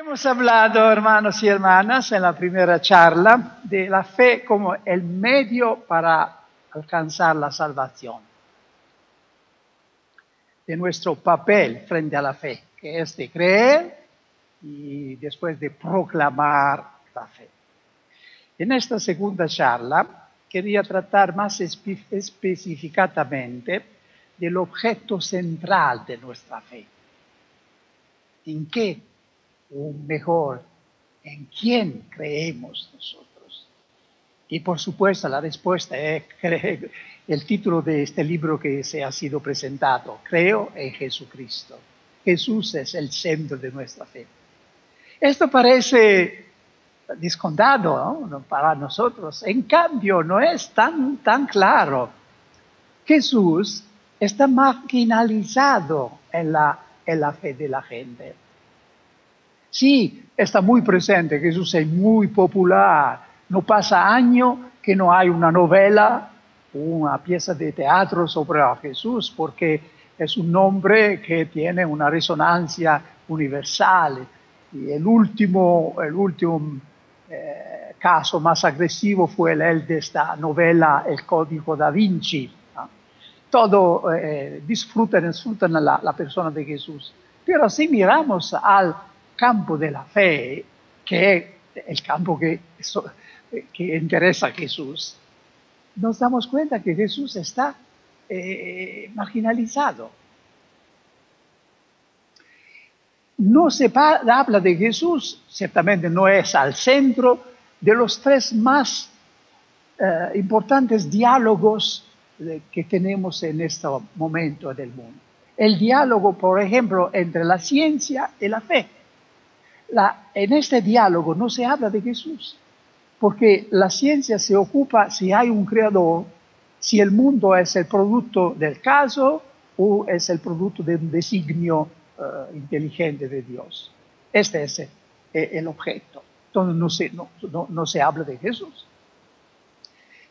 Hemos hablado, hermanos y hermanas, en la primera charla de la fe como el medio para alcanzar la salvación, de nuestro papel frente a la fe, que es de creer y después de proclamar la fe. En esta segunda charla quería tratar más específicamente del objeto central de nuestra fe. ¿En qué? O mejor, ¿en quién creemos nosotros? Y por supuesto la respuesta es el título de este libro que se ha sido presentado, Creo en Jesucristo. Jesús es el centro de nuestra fe. Esto parece descontado para nosotros, en cambio no es tan, tan claro. Jesús está marginalizado en la, en la fe de la gente. Sí, está muy presente, Jesús es muy popular, no pasa año que no hay una novela, una pieza de teatro sobre Jesús, porque es un nombre que tiene una resonancia universal y el último, el último eh, caso más agresivo fue el de esta novela El Código da Vinci. Todo eh, disfrutan, la, la persona de Jesús. Pero si miramos al campo de la fe, que es el campo que, que interesa a Jesús, nos damos cuenta que Jesús está eh, marginalizado. no se habla de Jesús, ciertamente no es al centro de los tres más eh, importantes diálogos que tenemos en este momento del mundo. El diálogo, por ejemplo, entre la ciencia y la fe. En este diálogo no se habla de Jesús, porque la ciencia se ocupa si hay un creador, si el mundo es el producto del caso o es el producto de un designio eh, inteligente de Dios. Este es el, objeto. Entonces no se, no, se habla de Jesús.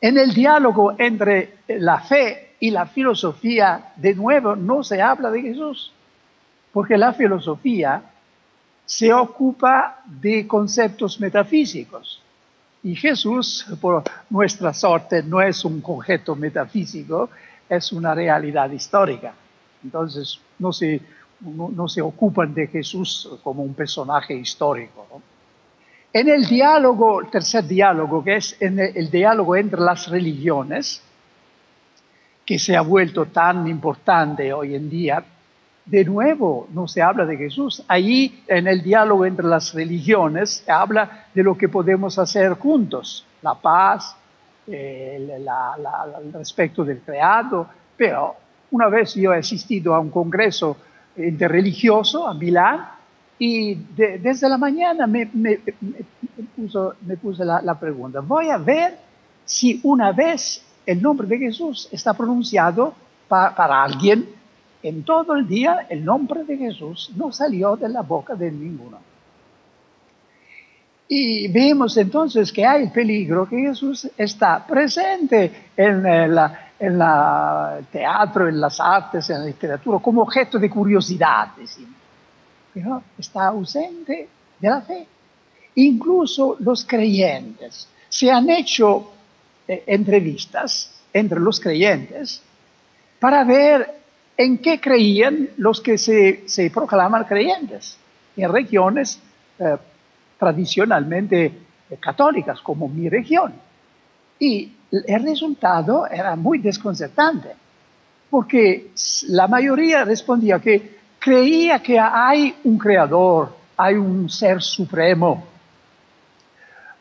En el diálogo entre la fe y la filosofía, de nuevo, no se habla de Jesús, porque la filosofía se ocupa de conceptos metafísicos. Y Jesús, por nuestra suerte, no es un concepto metafísico, es una realidad histórica. Entonces, no se, no, se ocupan de Jesús como un personaje histórico. En el diálogo, el tercer diálogo, que es en el, diálogo entre las religiones, que se ha vuelto tan importante hoy en día, de nuevo no se habla de Jesús. Allí en el diálogo entre las religiones se habla de lo que podemos hacer juntos, la paz, el, el respeto del creado, pero una vez yo he asistido a un congreso interreligioso a Milán y desde la mañana me, me, puse la, pregunta, voy a ver si una vez el nombre de Jesús está pronunciado para alguien, en todo el día el nombre de Jesús no salió de la boca de ninguno. Y vemos entonces que hay el peligro que Jesús está presente en la, en el teatro, en las artes, en la literatura, como objeto de curiosidad, decimos. Pero está ausente de la fe. Incluso los creyentes. Se han hecho eh, entrevistas entre los creyentes para ver en qué creían los que se, proclaman creyentes en regiones eh, tradicionalmente eh, católicas, como mi región. Y el resultado era muy desconcertante, porque la mayoría respondía que creía que hay un creador, hay un ser supremo.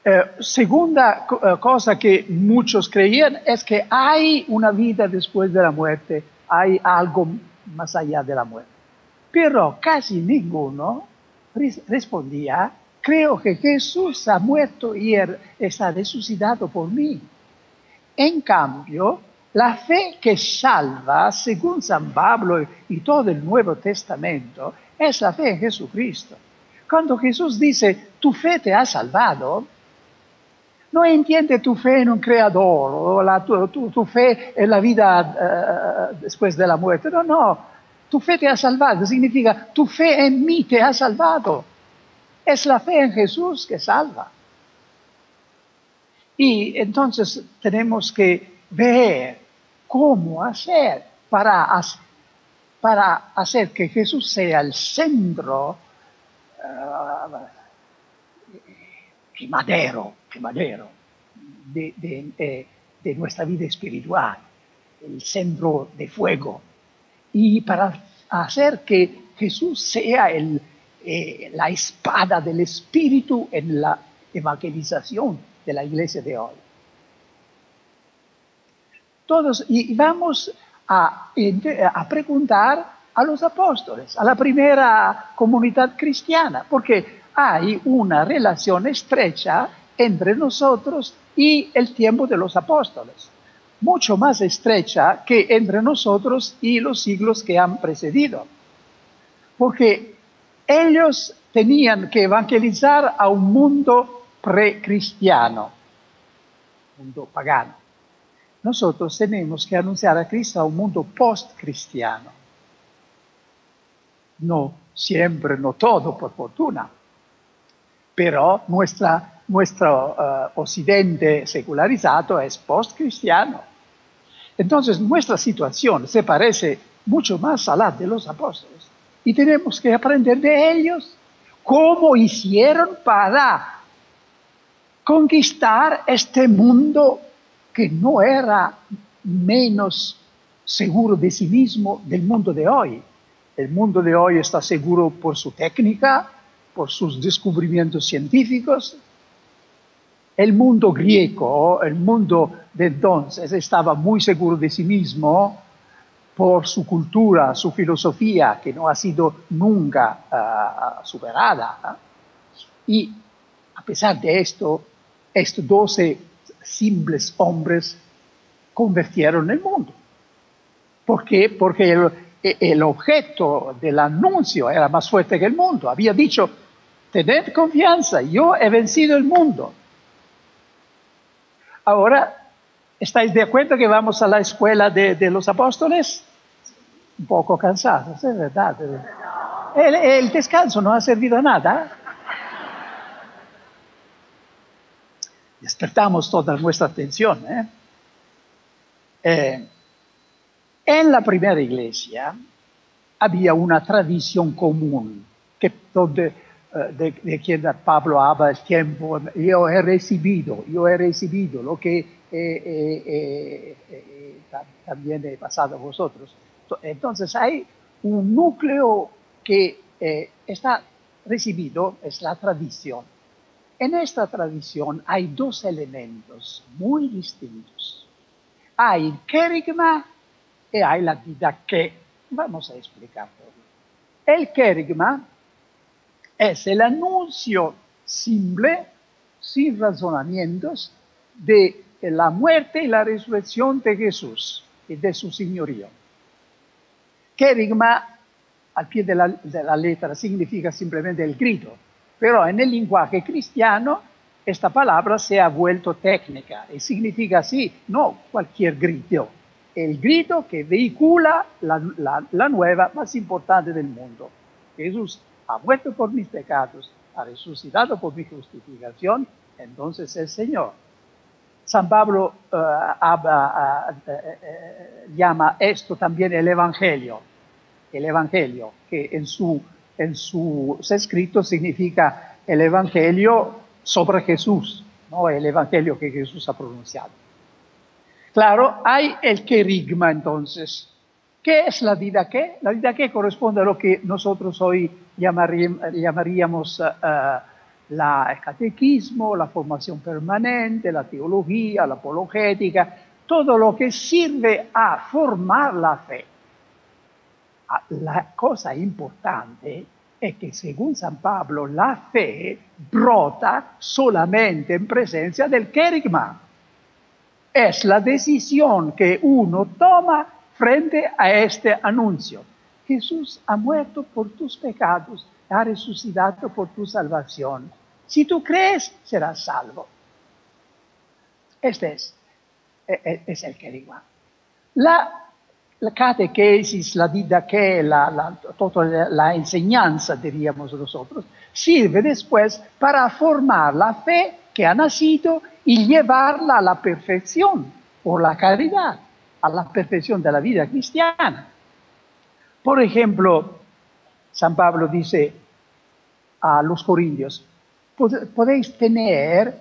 Eh, segunda cosa que muchos creían es que hay una vida después de la muerte, hay algo más allá de la muerte. Pero casi ninguno respondía, creo que Jesús ha muerto y está resucitado por mí. En cambio, la fe que salva, según San Pablo y todo el Nuevo Testamento, es la fe en Jesucristo. Cuando Jesús dice, tu fe te ha salvado, no entiende tu fe en un creador o la, tu, fe en la vida eh, después de la muerte. No, no. Tu fe te ha salvado significa tu fe en mí te ha salvado. Es la fe en Jesús que salva. Y entonces tenemos que ver cómo hacer para, para hacer que Jesús sea el centro uh, primadero, de, eh, de nuestra vida espiritual, el centro de fuego. Y para hacer que Jesús sea el, eh, la espada del Espíritu en la evangelización de la iglesia de hoy. Todos, y vamos a, a preguntar a los apóstoles, a la primera comunidad cristiana, porque hay una relación estrecha entre nosotros y el tiempo de los apóstoles, mucho más estrecha que entre nosotros y los siglos que han precedido. Porque ellos tenían que evangelizar a un mundo precristiano, mundo pagano. Nosotros tenemos que anunciar a Cristo a un mundo post-cristiano. No siempre, no todo, por fortuna. Pero nuestra nuestro uh, occidente secularizado es post-cristiano. Entonces nuestra situación se parece mucho más a la de los apóstoles y tenemos que aprender de ellos cómo hicieron para conquistar este mundo que no era menos seguro de sí mismo del mundo de hoy. El mundo de hoy está seguro por su técnica, por sus descubrimientos científicos, el mundo griego, el mundo de entonces, estaba muy seguro de sí mismo por su cultura, su filosofía, que no ha sido nunca ah, superada. Y a pesar de esto, estos doce simples hombres convirtieron el mundo. ¿Por qué? Porque el, el objeto del anuncio era más fuerte que el mundo. Había dicho, tened confianza, yo he vencido el mundo. Ahora, ¿estáis de acuerdo que vamos a la escuela de, los apóstoles? Un poco cansados, es verdad. El, descanso no ha servido a nada. Despertamos toda nuestra atención. ¿eh? Eh, en la primera iglesia había una tradición común que donde eh, de, quien Pablo habla el tiempo, yo he recibido, yo he recibido lo que eh, eh, también he pasado a vosotros. Entonces hay un núcleo que está recibido, es la tradición. En esta tradición hay dos elementos muy distintos. Hay el kerigma y hay la que Vamos a explicarlo. El kerigma es el anuncio simple, sin razonamientos, de la muerte y la resurrección de Jesús y de su señorío. Kerigma, al pie de la, letra, significa simplemente el grito, pero en el lenguaje cristiano esta palabra se ha vuelto técnica y significa así, no cualquier grito, el grito que vehicula la, la nueva más importante del mundo. Jesús ha muerto por mis pecados, ha resucitado por mi justificación, entonces el Señor. San Pablo eh, eh, eh, llama esto también el Evangelio, el Evangelio, que en, su, en sus escritos significa el Evangelio sobre Jesús, no el Evangelio que Jesús ha pronunciado. Claro, hay el querigma entonces, ¿Qué es la vida qué? La vida qué corresponde a lo que nosotros hoy llamaríamos uh, la, el catequismo, la formación permanente, la teología, la apologética, todo lo que sirve a formar la fe. Ah, la cosa importante es que según San Pablo la fe brota solamente en presencia del querigma. Es la decisión que uno toma frente a este anuncio. Jesús ha muerto por tus pecados, ha resucitado por tu salvación. Si tú crees, serás salvo. Este es, e, e, el querigma. La la catequesis, la didaqué, la, la, toda la enseñanza, diríamos nosotros, sirve después para formar la fe que ha nacido y llevarla a la perfección por la caridad, a la perfección de la vida cristiana. Por ejemplo, San Pablo dice a los corintios, podéis tener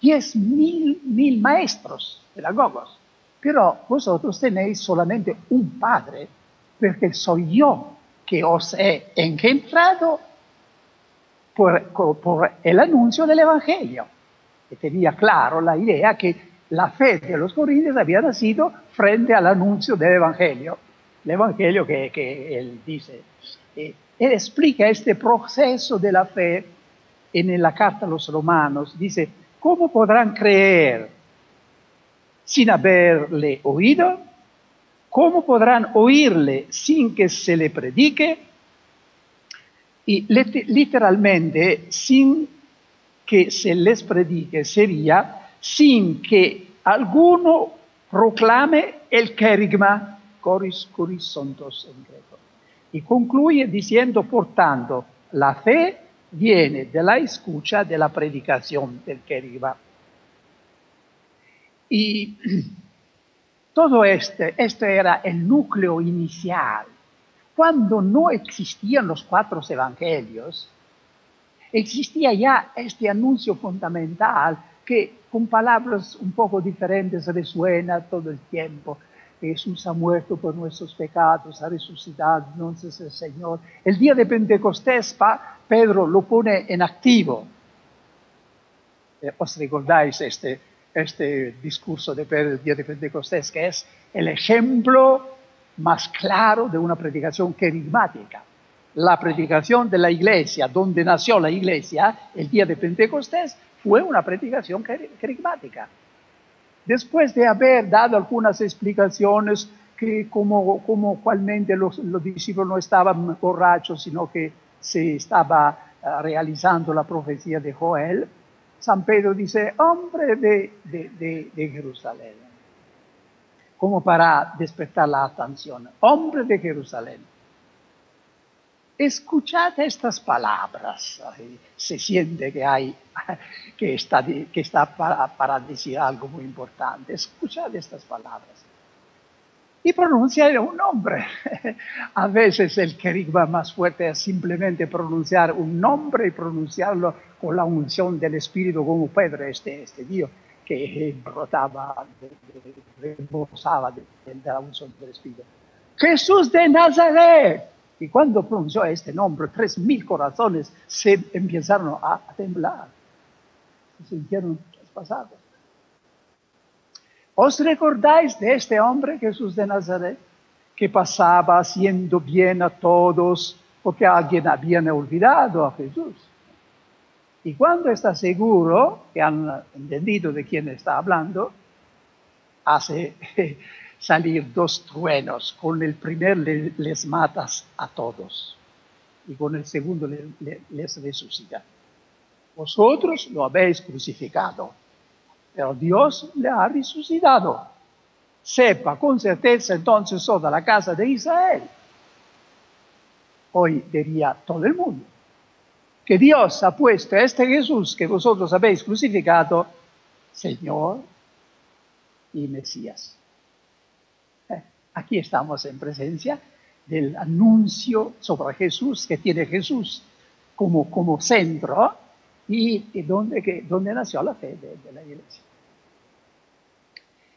diez mil, mil maestros pedagogos, pero vosotros tenéis solamente un Padre, porque soy yo que os he engendrado por, por el anuncio del Evangelio. Que tenía claro la idea que la fe de los corintios había nacido frente al anuncio del Evangelio. El Evangelio que, él dice. Eh, él explica este proceso de la fe en la carta a los romanos. Dice, ¿cómo podrán creer sin haberle oído? ¿Cómo podrán oírle sin que se le predique? Y literalmente, sin que se les predique, sería sin que alguno proclame el querigma, coris en greco. Y concluye diciendo, por tanto, la fe viene de la escucha de la predicación del querigma. Y todo este, este era el núcleo inicial. Cuando no existían los cuatro evangelios, existía ya este anuncio fundamental que con palabras un poco diferentes resuena todo el tiempo. Jesús ha muerto por nuestros pecados, ha resucitado, entonces el Señor. El día de Pentecostés, Pedro lo pone en activo. Eh, ¿Os recordáis este, este discurso de Pedro el día de Pentecostés, que es el ejemplo más claro de una predicación querigmática? La predicación de la iglesia, donde nació la iglesia, el día de Pentecostés, fue una predicación carismática. Después de haber dado algunas explicaciones que como, como cualmente los, discípulos no estaban borrachos, sino que se estaba ah, realizando la profecía de Joel, San Pedro dice, hombre de, de, de Jerusalén, como para despertar la atención, hombre de Jerusalén escuchad estas palabras. Se siente que, hay, que está, que está para, para, decir algo muy importante. Escuchad estas palabras. Y pronunciar un nombre. A veces el querigma más fuerte es simplemente pronunciar un nombre y pronunciarlo con la unción del Espíritu, como Pedro, este, este Dios que brotaba, rebosaba de, de la unción del Espíritu. Jesús de Nazaret y cuando pronunció este nombre, tres mil corazones se empezaron a, temblar, se sintieron traspasados. ¿Os recordáis de este hombre Jesús de Nazaret que pasaba haciendo bien a todos porque alguien había olvidado a Jesús? Y cuando está seguro que han entendido de quién está hablando, hace salir dos truenos. Con el primer les matas a todos y con el segundo les resucita. Vosotros lo habéis crucificado, pero Dios le ha resucitado. Sepa con certeza entonces toda la casa de Israel. Hoy diría todo el mundo que Dios ha puesto a este Jesús que vosotros habéis crucificado, Señor y Mesías. Aquí estamos en presencia del anuncio sobre Jesús que tiene Jesús como, como centro y, donde, donde nació la fe de, la iglesia.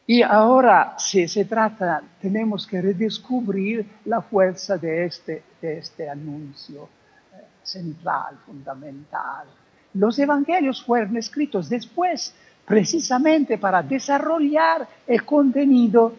Y ahora si se trata, tenemos que redescubrir la fuerza de este, de este anuncio eh, central, fundamental. Los evangelios fueron escritos después precisamente para desarrollar el contenido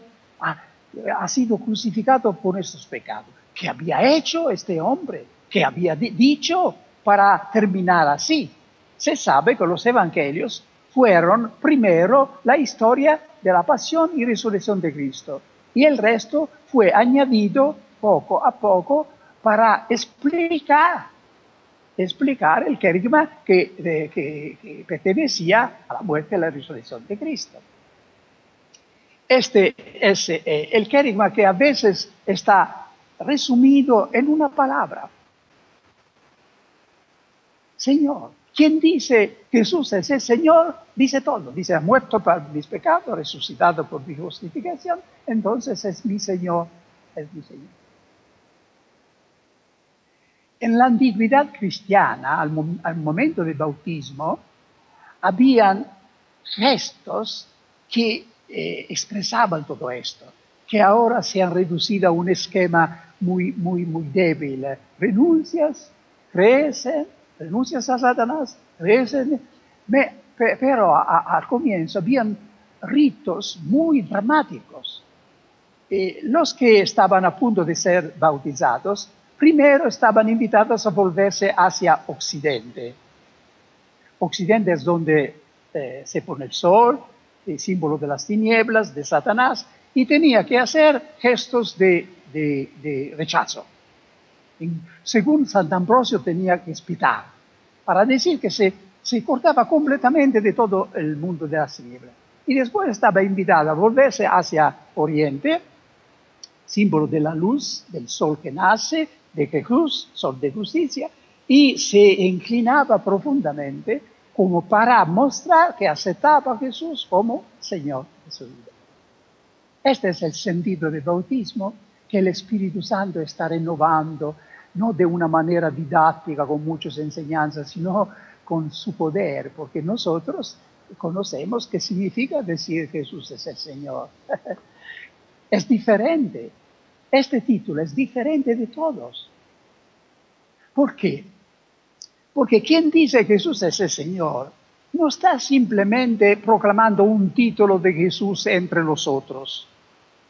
ha sido crucificado por nuestros pecados. ¿Qué había hecho este hombre? ¿Qué había dicho para terminar así? Se sabe que los evangelios fueron primero la historia de la pasión y resurrección de Cristo y el resto fue añadido poco a poco para explicar explicar el querigma que, que, que pertenecía a la muerte y la resurrección de Cristo. Este es eh, el querigma que a veces está resumido en una palabra. Señor. Quien dice Jesús es el Señor, dice todo. Dice, ha muerto por mis pecados, resucitado por mi justificación, entonces es mi Señor, es mi Señor. En la antigüedad cristiana, al, momento del bautismo, habían gestos que eh, expresaban todo esto, que ahora se han reducido a un esquema muy, muy, muy débil. Renuncias, crees, renuncias a Satanás, pero al comienzo habían ritos muy dramáticos. los que estaban a punto de ser bautizados, primero estaban invitados a volverse hacia Occidente. Occidente es donde eh, se pone el sol, el símbolo de las tinieblas, de Satanás, y tenía que hacer gestos de, rechazo. según San Ambrosio tenía que espitar, para decir que se, se cortaba completamente de todo el mundo de las tinieblas. Y después estaba invitado a volverse hacia Oriente, símbolo de la luz, del sol que nace, de Jesús, sol de justicia, y se inclinaba profundamente como para mostrar que aceptaba a Jesús como Señor de su vida. Este es el sentido del bautismo que el Espíritu Santo está renovando, no de una manera didáctica con muchas enseñanzas, sino con su poder, porque nosotros conocemos qué significa decir Jesús es el Señor. es diferente. Este título es diferente de todos. ¿Por qué? Porque quien dice Jesús es el Señor no está simplemente proclamando un título de Jesús entre los otros,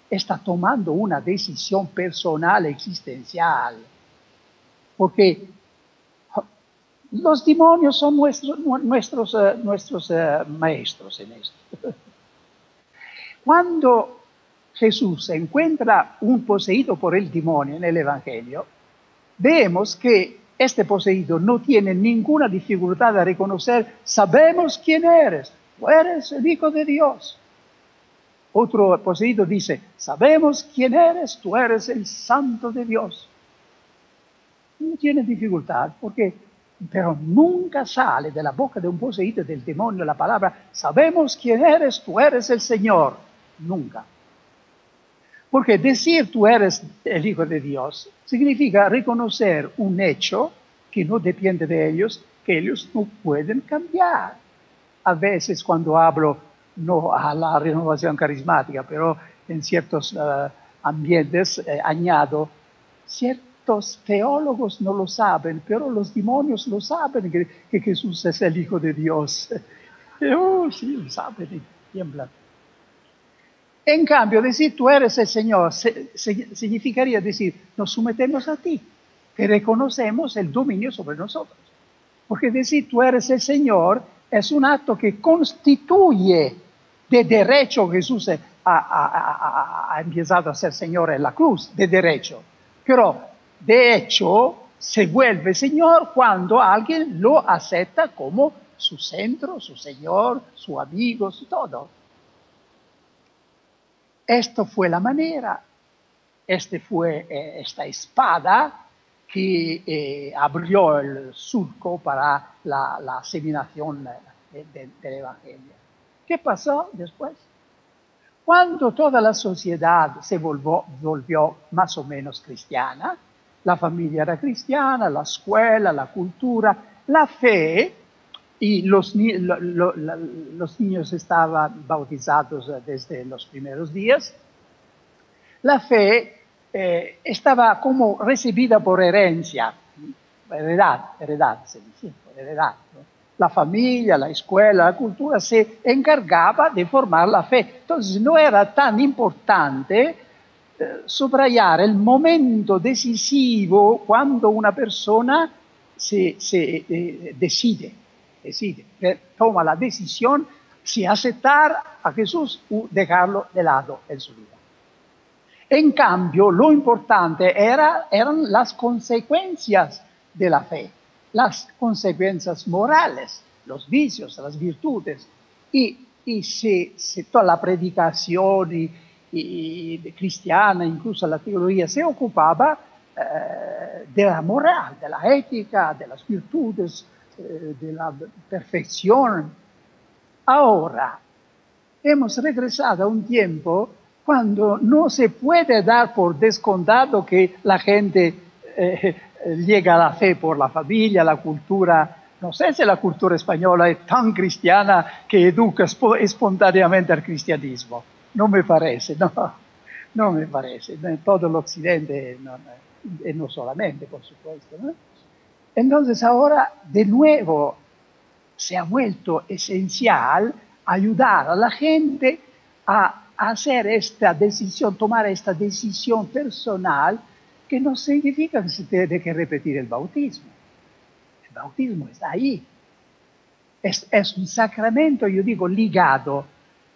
está tomando una decisión personal existencial. Porque los demonios son nuestros, nuestros, eh, nuestros eh, maestros en esto. Cuando Jesús encuentra un poseído por el demonio en el Evangelio, vemos que este poseído no tiene ninguna dificultad a reconocer, sabemos quién eres, eres el Hijo de Dios. Otro poseído dice, sabemos quién eres, tú eres el Santo de Dios. No tiene dificultad porque, pero nunca sale de la boca de un poseído del demonio la palabra, sabemos quién eres, tú eres el Señor. Nunca. Porque decir tú eres el Hijo de Dios significa reconocer un hecho que no depende de ellos, que ellos no pueden cambiar. A veces cuando hablo, no a la renovación carismática, pero en ciertos eh, ambientes eh, añado, ciertos teólogos no lo saben, pero los demonios lo saben, que, Jesús es el Hijo de Dios. oh, sí, lo saben y tiemblan. En cambio, decir tú eres el Señor significaría decir, nos sometemos a ti, que reconocemos el dominio sobre nosotros. Porque decir tú eres el Señor es un acto que constituye de derecho Jesús ha, ha, empezado a ser Señor en la cruz, de derecho. Pero de hecho se vuelve Señor cuando alguien lo acepta como su centro, su Señor, su amigo, su todo. Esto fue la manera, este fue eh, esta espada que eh, abrió el surco para la, la aseminación del Evangelio. ¿Qué pasó después? Cuando toda la sociedad se volvió, volvió más o menos cristiana, la familia era cristiana, la escuela, la cultura, la fe y los, los niños estaban bautizados desde los primeros días. La fe eh, estaba como recibida por herencia, heredad, heredad, se dice, heredad. La familia, la escuela, la cultura se encargaba de formar la fe. Entonces no era tan importante eh, subrayar el momento decisivo cuando una persona se, se eh, decide decide, toma la decisión si aceptar a Jesús o dejarlo de lado en su vida. En cambio, lo importante era, eran las consecuencias de la fe, las consecuencias morales, los vicios, las virtudes. Y y se, toda la predicación y, cristiana, incluso la teología, se ocupaba eh, de la moral, de la ética, de las virtudes, eh, de la perfección. Ahora, hemos regresado a un tiempo cuando no se puede dar por descontado que la gente eh, llega a la fe por la familia, la cultura no sé si la cultura española es tan cristiana que educa espontáneamente al cristianismo. No me parece, no, no me parece. Todo el occidente, no, y no solamente, por supuesto. Entonces ahora, de nuevo, se ha vuelto esencial ayudar a la gente a hacer esta decisión, tomar esta decisión personal, que no significa que se tiene que repetir el bautismo bautismo está ahí. Es, es, un sacramento, yo digo, ligado.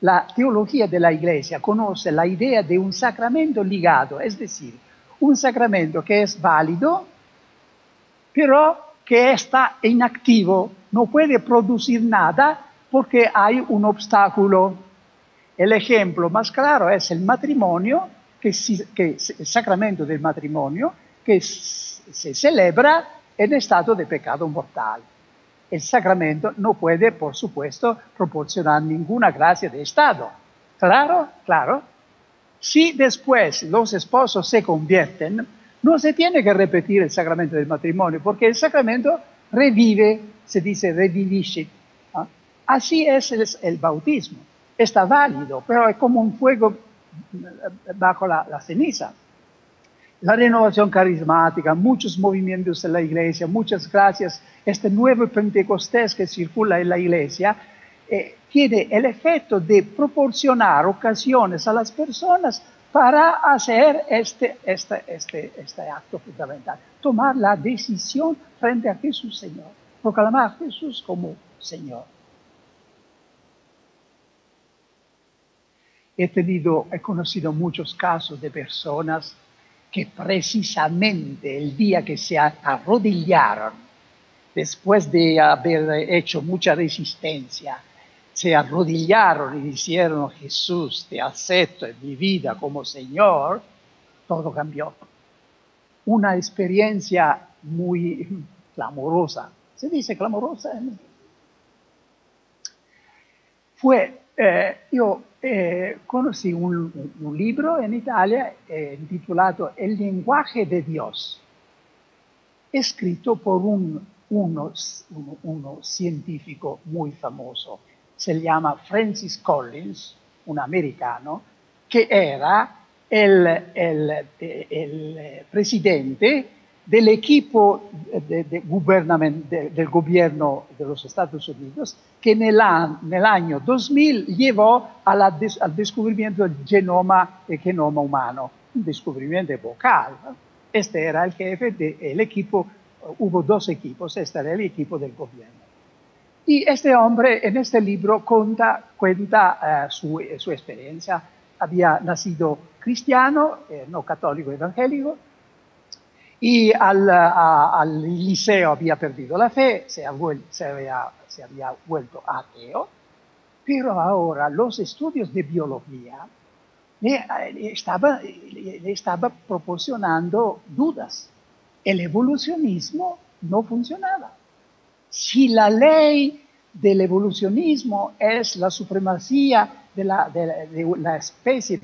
La teología de la Iglesia conoce la idea de un sacramento ligado, es decir, un sacramento que es válido, pero que está inactivo, no puede producir nada porque hay un obstáculo. El ejemplo más claro es el matrimonio, que, que el sacramento del matrimonio, que se celebra en estado de pecado mortal. El sacramento no puede, por supuesto, proporcionar ninguna gracia de estado. Claro, claro. Si después los esposos se convierten, no se tiene que repetir el sacramento del matrimonio, porque el sacramento revive, se dice revivisce. Así es el, bautismo. Está válido, pero es como un fuego bajo la ceniza la renovación carismática, muchos movimientos en la iglesia, muchas gracias, este nuevo Pentecostés que circula en la iglesia, eh, tiene el efecto de proporcionar ocasiones a las personas para hacer este, este, este, este acto fundamental, tomar la decisión frente a Jesús Señor, proclamar a Jesús como Señor. He tenido, he conocido muchos casos de personas que precisamente el día que se arrodillaron, después de haber hecho mucha resistencia, se arrodillaron y dijeron, Jesús, te acepto en mi vida como Señor, todo cambió. Una experiencia muy clamorosa. ¿Se dice clamorosa? Fue, eh, yo eh, conocí un, libro en Italia eh, titulado El lenguaje de Dios, escrito por un, uno, científico muy famoso. Se llama Francis Collins, un americano, que era el, el, el presidente del equipo de, de del gobierno de los Estados Unidos que en el, año 2000 llevó al descubrimiento del genoma, el genoma humano, un descubrimiento vocal. Este era el jefe del equipo, hubo dos equipos, este era el equipo del gobierno. Y este hombre en este libro cuenta, cuenta eh, su, experiencia. Había nacido cristiano, eh, no católico evangélico, y al, liceo había perdido la fe, se, se, había, se, había, vuelto ateo, pero ahora los estudios de biología le, estaba, le estaba proporcionando dudas. El evolucionismo no funcionaba. Si la ley del evolucionismo es la supremacía de la, de, de la especie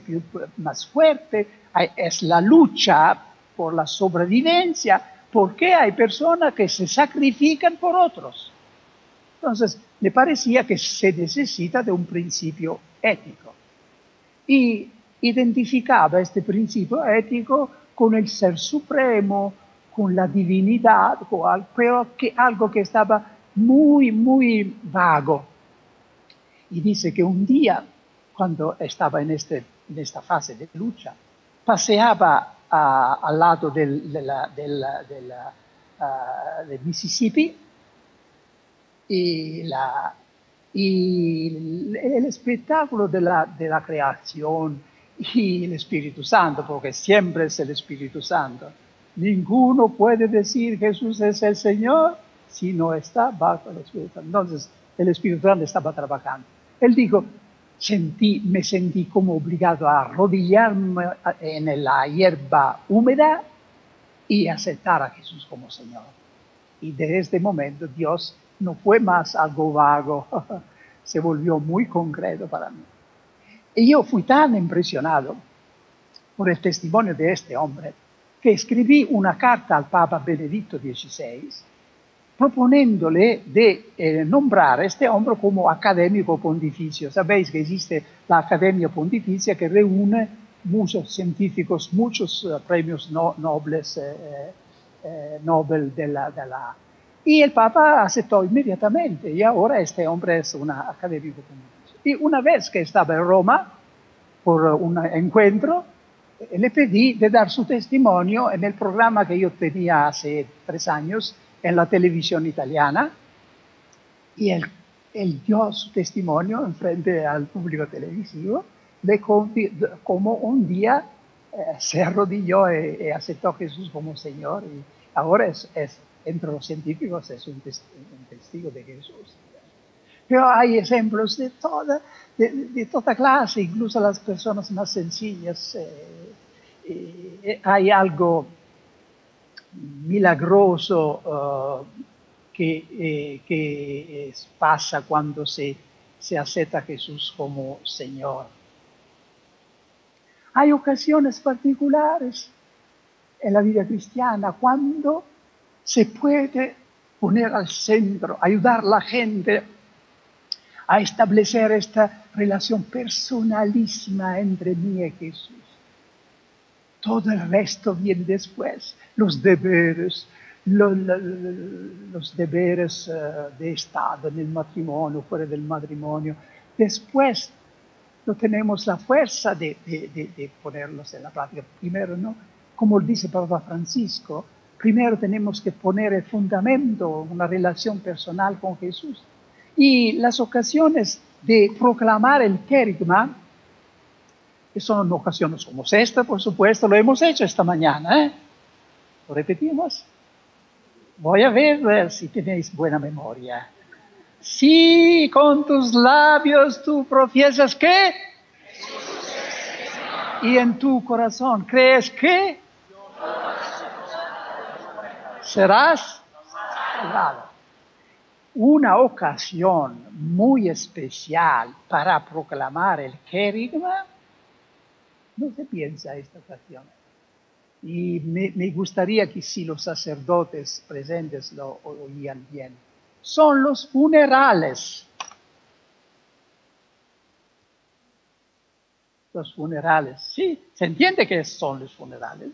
más fuerte, es la lucha por la sobrevivencia, porque hay personas que se sacrifican por otros. Entonces, me parecía que se necesita de un principio ético. Y identificaba este principio ético con el ser supremo, con la divinidad, pero que algo que estaba muy, muy vago. Y dice que un día, cuando estaba en, este, en esta fase de lucha, paseaba al lado del, Mississippi y, la, el espectáculo de la, de la creación y el Espíritu Santo, porque siempre es el Espíritu Santo. Ninguno puede decir Jesús es el Señor si no está bajo el Espíritu. Entonces, el Espíritu Santo estaba trabajando. Él dijo, sentí, me sentí como obligado a arrodillarme en la hierba húmeda y aceptar a Jesús como Señor. Y desde este momento Dios no fue más algo vago, se volvió muy concreto para mí. Y yo fui tan impresionado por el testimonio de este hombre que escribí una carta al Papa Benedicto XVI proponiéndole de eh, nombrar este hombre como académico pontificio. Sabéis que existe la Academia Pontificia que reúne muchos científicos, muchos uh, premios no, nobles, eh, eh, Nobel de la, de la, Papa aceptó inmediatamente y ahora este hombre es un académico pontificio. Una vez que estaba en Roma por un encuentro, le pedí de dar su testimonio en el programa que yo tenía hace tres años, en la televisión italiana y él, dio su testimonio en frente al público televisivo de cómo un día eh, se arrodilló y, aceptó a Jesús como Señor y ahora es, entre los científicos es un, testigo de Jesús. Pero hay ejemplos de toda, de, toda clase, incluso las personas más sencillas. Eh, eh, hay algo milagroso uh, que, eh, que pasa cuando se, se acepta a Jesús como Señor. Hay ocasiones particulares en la vida cristiana cuando se puede poner al centro, ayudar a la gente a establecer esta relación personalísima entre mí y Jesús. Todo el resto viene después, los deberes, los, deberes eh, de Estado en el matrimonio, fuera del matrimonio. Después no tenemos la fuerza de, ponerlos en la práctica. Primero, ¿no? Como dice Papa Francisco, primero tenemos que poner el fundamento, una relación personal con Jesús. Y las ocasiones de proclamar el querigma son ocasiones como esta, por supuesto, lo hemos hecho esta mañana. ¿eh? ¿Lo repetimos? Voy a ver si tenéis buena memoria. Si con tus labios tú profiesas que y en tu corazón crees que serás salvado. Una ocasión muy especial para proclamar el querigma no se piensa esta ocasión. Y me, gustaría que si los sacerdotes presentes lo oían bien. Son los funerales. Los funerales. Sí, se entiende que son los funerales.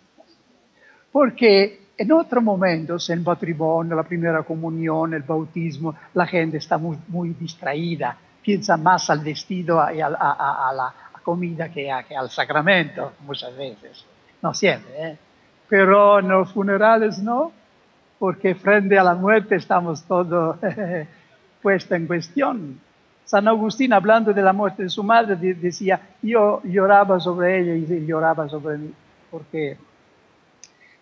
Porque en otros momentos, el matrimonio, la primera comunión, el bautismo, la gente está muy, distraída, piensa más al vestido y a la, comida que, al sacramento, muchas veces, no siempre, ¿eh? pero en los funerales no, porque frente a la muerte estamos todos puestos en cuestión. San Agustín, hablando de la muerte de su madre, decía, yo lloraba sobre ella y lloraba sobre mí, porque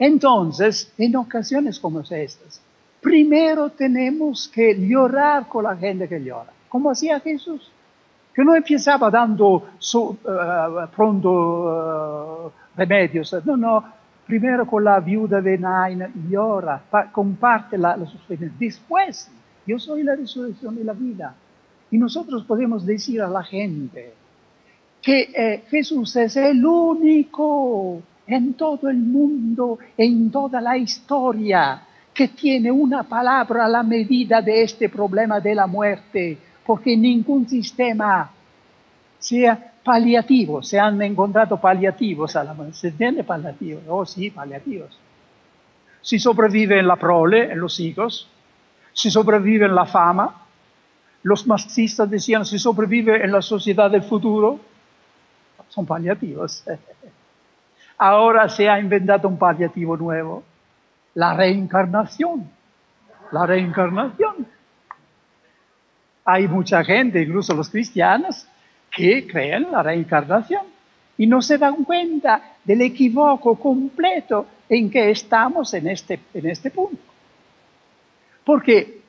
entonces, en ocasiones como estas, primero tenemos que llorar con la gente que llora, como hacía Jesús que no empezaba dando eh, pronto uh, remedios, no, no, primero con la viuda de Nain llora, comparte la, la Después, yo soy la resurrección y la vida. Y nosotros podemos decir a la gente que eh, Jesús es el único en todo el mundo, en toda la historia, que tiene una palabra a la medida de este problema de la muerte porque ningún sistema sea paliativo, se han encontrado paliativos a la ¿Se entiende paliativos? Oh, sí, paliativos. Si sobrevive en la prole, en los hijos, si sobrevive en la fama, los marxistas decían si sobrevive en la sociedad del futuro, son paliativos. Ahora se ha inventado un paliativo nuevo, la reencarnación. La reencarnación. Hay mucha gente, incluso los cristianos, que creen en la reencarnación y no se dan cuenta del equivoco completo en que estamos en este, en este punto. Porque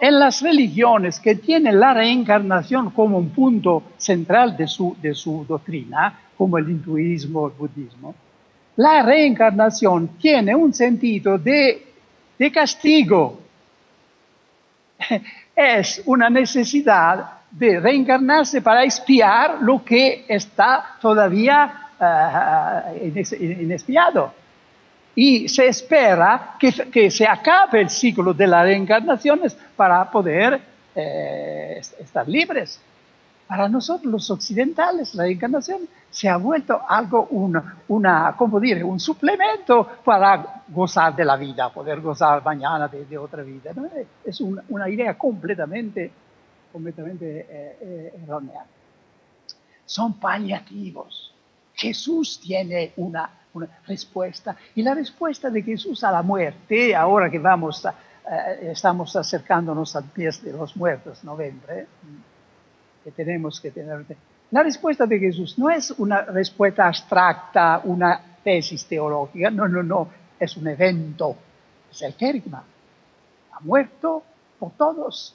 en las religiones que tienen la reencarnación como un punto central de su, de su doctrina, como el hinduismo, el budismo, la reencarnación tiene un sentido de, de castigo. Es una necesidad de reencarnarse para expiar lo que está todavía uh, inespiado. Y se espera que, que, se acabe el ciclo de las reencarnaciones para poder eh, estar libres. Para nosotros los occidentales la reencarnación se ha vuelto algo, una, una ¿cómo dire? un suplemento para gozar de la vida, poder gozar mañana de, otra vida. Es una, idea completamente completamente eh, eh, errónea. Son paliativos. Jesús tiene una, respuesta y la respuesta de Jesús a la muerte, ahora que vamos eh, estamos acercándonos al pie de los muertos, noviembre, que tenemos que tener. La respuesta de Jesús no es una respuesta abstracta, una tesis teológica, no, no, no, es un evento, es el querigma. Ha muerto por todos,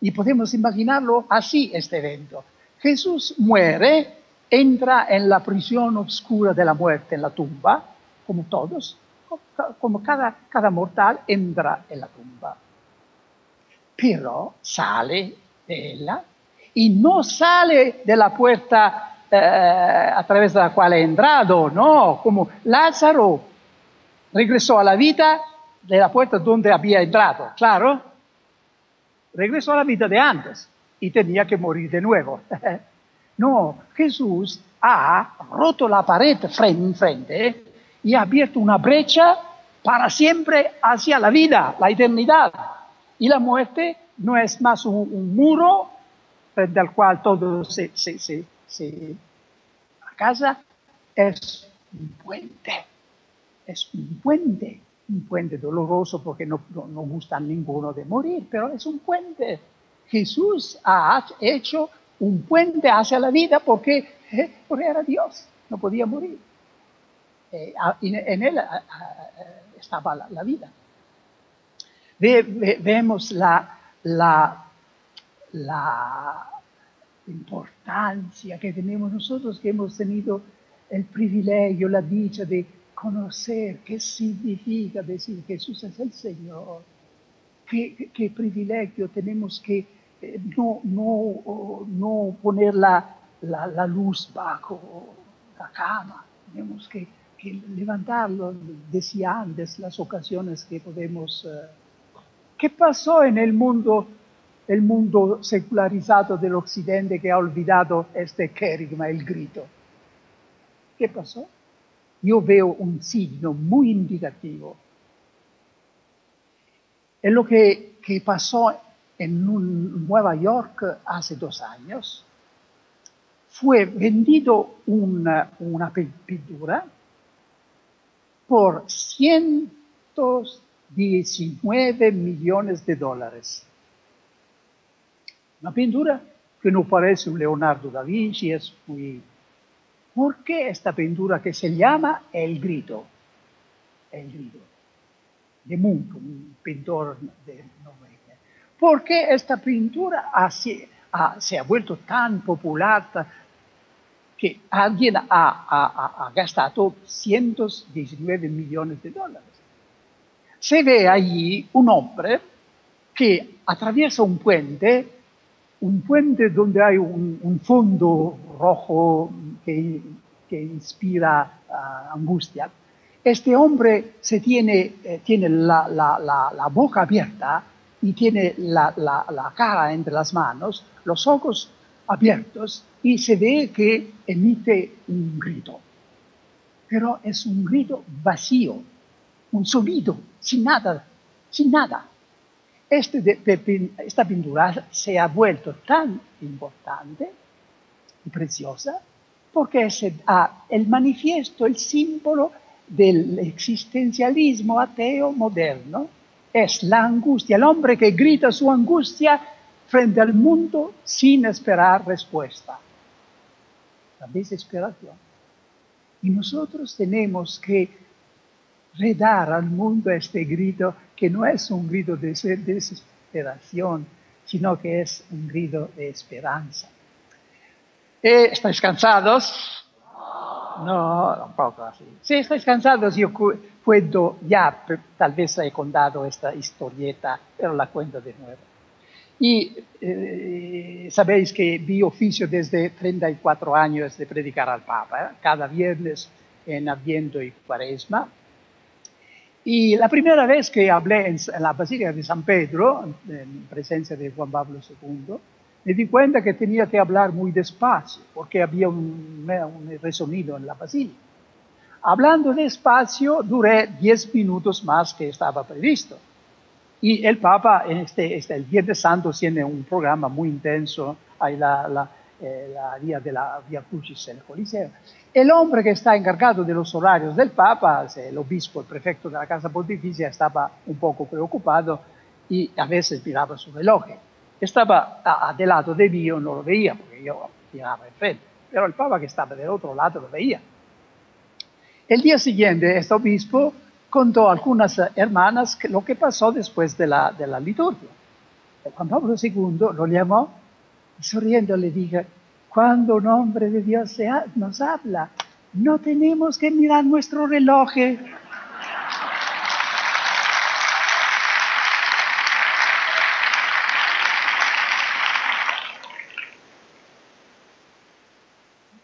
y podemos imaginarlo así, este evento. Jesús muere, entra en la prisión oscura de la muerte, en la tumba, como todos, como cada, cada mortal entra en la tumba. Pero sale de ella y no sale de la puerta eh, a través de la cual ha entrado, no, como Lázaro regresó a la vida de la puerta donde había entrado, claro, regresó a la vida de antes y tenía que morir de nuevo. no, Jesús ha roto la pared frente en frente y ha abierto una brecha para siempre hacia la vida, la eternidad. Y la muerte no es más un, un muro frente al cual todo se, se, se, se casa, es un puente, es un puente un puente doloroso porque no, no, gusta ninguno de morir, pero es un puente. Jesús ha hecho un puente hacia la vida porque, eh, porque era Dios, no podía morir. Eh, en él estaba la, vida. vemos la, la, la importancia que tenemos nosotros, que hemos tenido el privilegio, la dicha de conocer qué significa decir Jesús es el Señor. Qué, privilegio tenemos que eh, no, no, no poner la, la, luz bajo la cama. Tenemos que, levantarlo. Decía antes las ocasiones que podemos... Eh, ¿Qué pasó en el mundo, el mundo secularizado del Occidente que ha olvidado este querigma, el grito? ¿Qué pasó? yo veo un signo muy indicativo. Es lo que, que pasó en Nueva York hace dos años. Fue vendido una, una pintura por 119 millones de dólares. Una pintura que no parece un Leonardo da Vinci, es muy ¿Por qué esta pintura que se llama El Grito? El Grito. De Munch, un pintor de Noruega. ¿Por qué esta pintura se ha vuelto tan popular que alguien ha, ha gastado 119 millones de dólares? Se ve allí un hombre que atraviesa un puente un puente donde hay un, fondo rojo que, inspira ah, angustia. Este hombre se tiene, eh, tiene la, boca abierta y tiene la, cara entre las manos, los ojos abiertos y se ve que emite un grito. Pero es un grito vacío, un sonido, sin nada, sin nada. Este esta pintura se ha vuelto tan importante y preciosa porque es el manifiesto, el símbolo del existencialismo ateo moderno. Es la angustia, el hombre que grita su angustia frente al mundo sin esperar respuesta. La desesperación. Y nosotros tenemos que redar al mundo este grito que no es un grito de desesperación, sino que es un grito de esperanza. Eh, ¿Estáis cansados? No, un poco así. Si estáis cansados, yo puedo, ya tal vez he contado esta historieta, pero la cuento de nuevo. Y eh, sabéis que vi oficio desde 34 años de predicar al Papa, ¿eh? cada viernes en Adviento y Cuaresma. Y la primera vez que hablé en, la Basílica de San Pedro, en presencia de Juan Pablo II, me di cuenta que tenía que hablar muy despacio, porque había un, un resonido en la basílica. Hablando despacio, duré 10 minutos más que estaba previsto. Y el Papa, este, este, el Viernes Santo, tiene un programa muy intenso, hay la, la, eh, la Día de la Via Crucis en el Coliseo. El hombre que está encargado de los horarios del Papa, el obispo, el prefecto de la Casa Pontificia, estaba un poco preocupado y a veces miraba su reloj. Estaba a, del lado de mí, no lo veía porque yo miraba enfrente, pero el Papa que estaba del otro lado lo veía. El día siguiente, este obispo contó a algunas hermanas lo que pasó después de la liturgia. Juan Pablo II lo llamó y sonriendo le dijo, cuando un hombre de Dios nos habla, no tenemos que mirar nuestro reloj.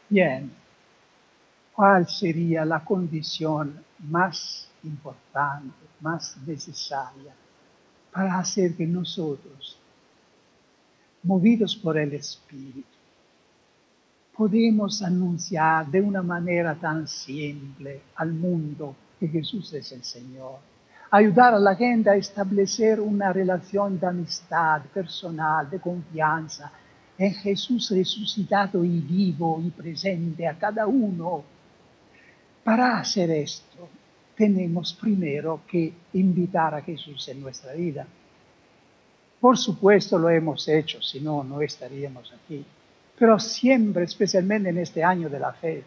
Bien, ¿cuál sería la condición más importante, más necesaria para hacer que nosotros, movidos por el Espíritu, podemos anunciar de una manera tan simple al mundo que Jesús es el Señor. Ayudar a la gente a establecer una relación de amistad personal, de confianza en Jesús resucitado y vivo y presente a cada uno. Para hacer esto, tenemos primero que invitar a Jesús en nuestra vida. Por supuesto lo hemos hecho, si no, no estaríamos aquí. Pero siempre, especialmente en este año de la fe,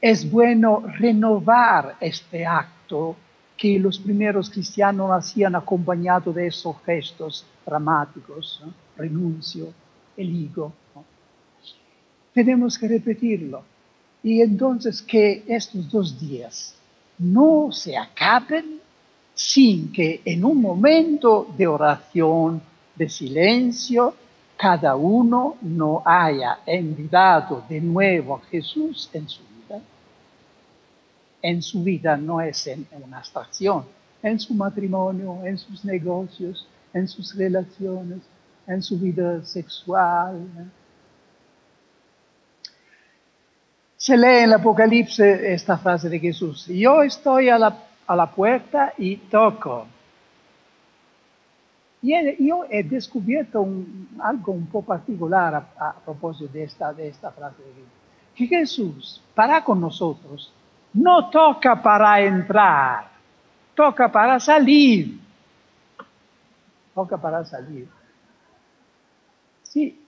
es bueno renovar este acto que los primeros cristianos hacían acompañado de esos gestos dramáticos, renuncio, el higo. Tenemos que repetirlo. Y entonces que estos dos días no se acaben sin que en un momento de oración, de silencio, cada uno no haya invitado de nuevo a Jesús en su vida. En su vida no es en una abstracción, en su matrimonio, en sus negocios, en sus relaciones, en su vida sexual, se lee en el Apocalipsis esta frase de Jesús, yo estoy a la, puerta y toco. Y yo he descubierto algo un poco particular a, propósito de esta, de esta frase de Jesús. Que Jesús, para con nosotros, no toca para entrar, toca para salir. Toca para salir. Sí,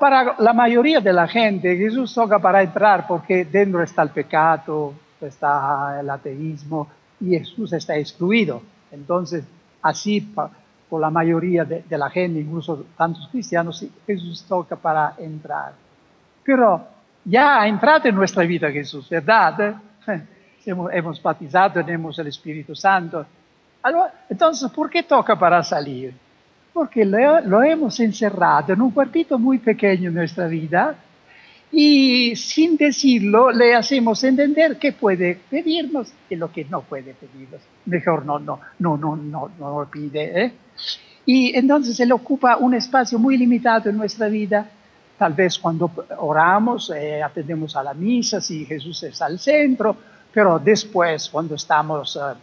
para la mayoría de la gente Jesús toca para entrar porque dentro está el pecado, está el ateísmo y Jesús está excluido. Entonces, así por la mayoría de, la gente, incluso tantos cristianos, Jesús toca para entrar. Pero ya ha entrado en nuestra vida Jesús, ¿verdad? Hemos, hemos batizado, tenemos el Espíritu Santo. entonces, ¿por qué toca para salir? porque lo, hemos encerrado en un cuartito muy pequeño en nuestra vida y sin decirlo le hacemos entender que puede pedirnos y lo que no puede pedirnos. Mejor no, no, no, no, no, no lo pide. ¿eh? Y entonces él ocupa un espacio muy limitado en nuestra vida. Tal vez cuando oramos, eh, atendemos a la misa, si Jesús está al centro, pero después cuando estamos eh,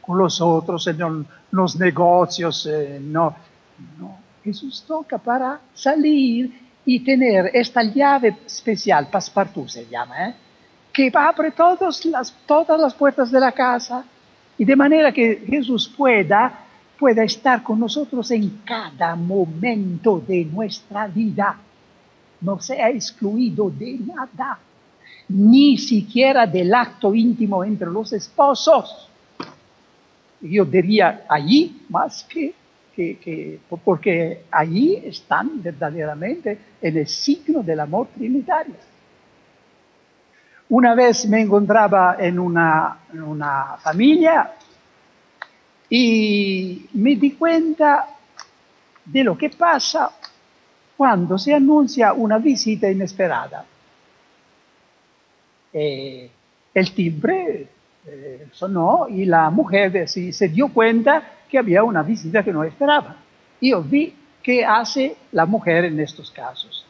con los otros en los negocios, no, no, Jesús toca para salir y tener esta llave especial, passepartout se llama, ¿eh? que abre todas las, todas las puertas de la casa y de manera que Jesús pueda, pueda estar con nosotros en cada momento de nuestra vida. No sea excluido de nada. ni siquiera del acto íntimo entre los esposos. Yo diría allí más que, que, porque allí están verdaderamente en el signo del amor trinitario. Una vez me encontraba en una, una familia y me di cuenta de lo que pasa cuando se anuncia una visita inesperada. Eh, el timbre eh, sonó y la mujer se dio cuenta que había una visita que no esperaba. Y yo vi qué hace la mujer en estos casos.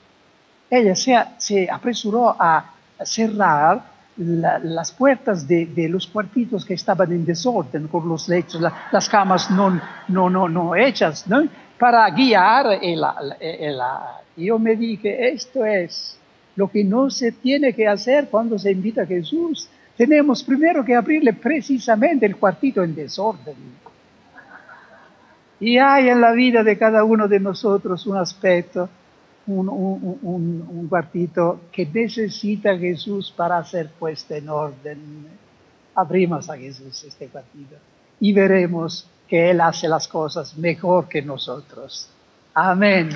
Ella se, apresuró a cerrar las puertas de, los cuartitos que estaban en desorden, con los lechos, las camas no, no, no, hechas, para guiar. El, yo me dije, esto es lo que no se tiene que hacer cuando se invita a Jesús. Tenemos primero que abrirle precisamente el cuartito en desorden. Y hay en la vida de cada uno de nosotros un aspecto, un, cuartito que necesita Jesús para ser puesto en orden. Abrimos a Jesús este cuartito y veremos que Él hace las cosas mejor que nosotros. Amén.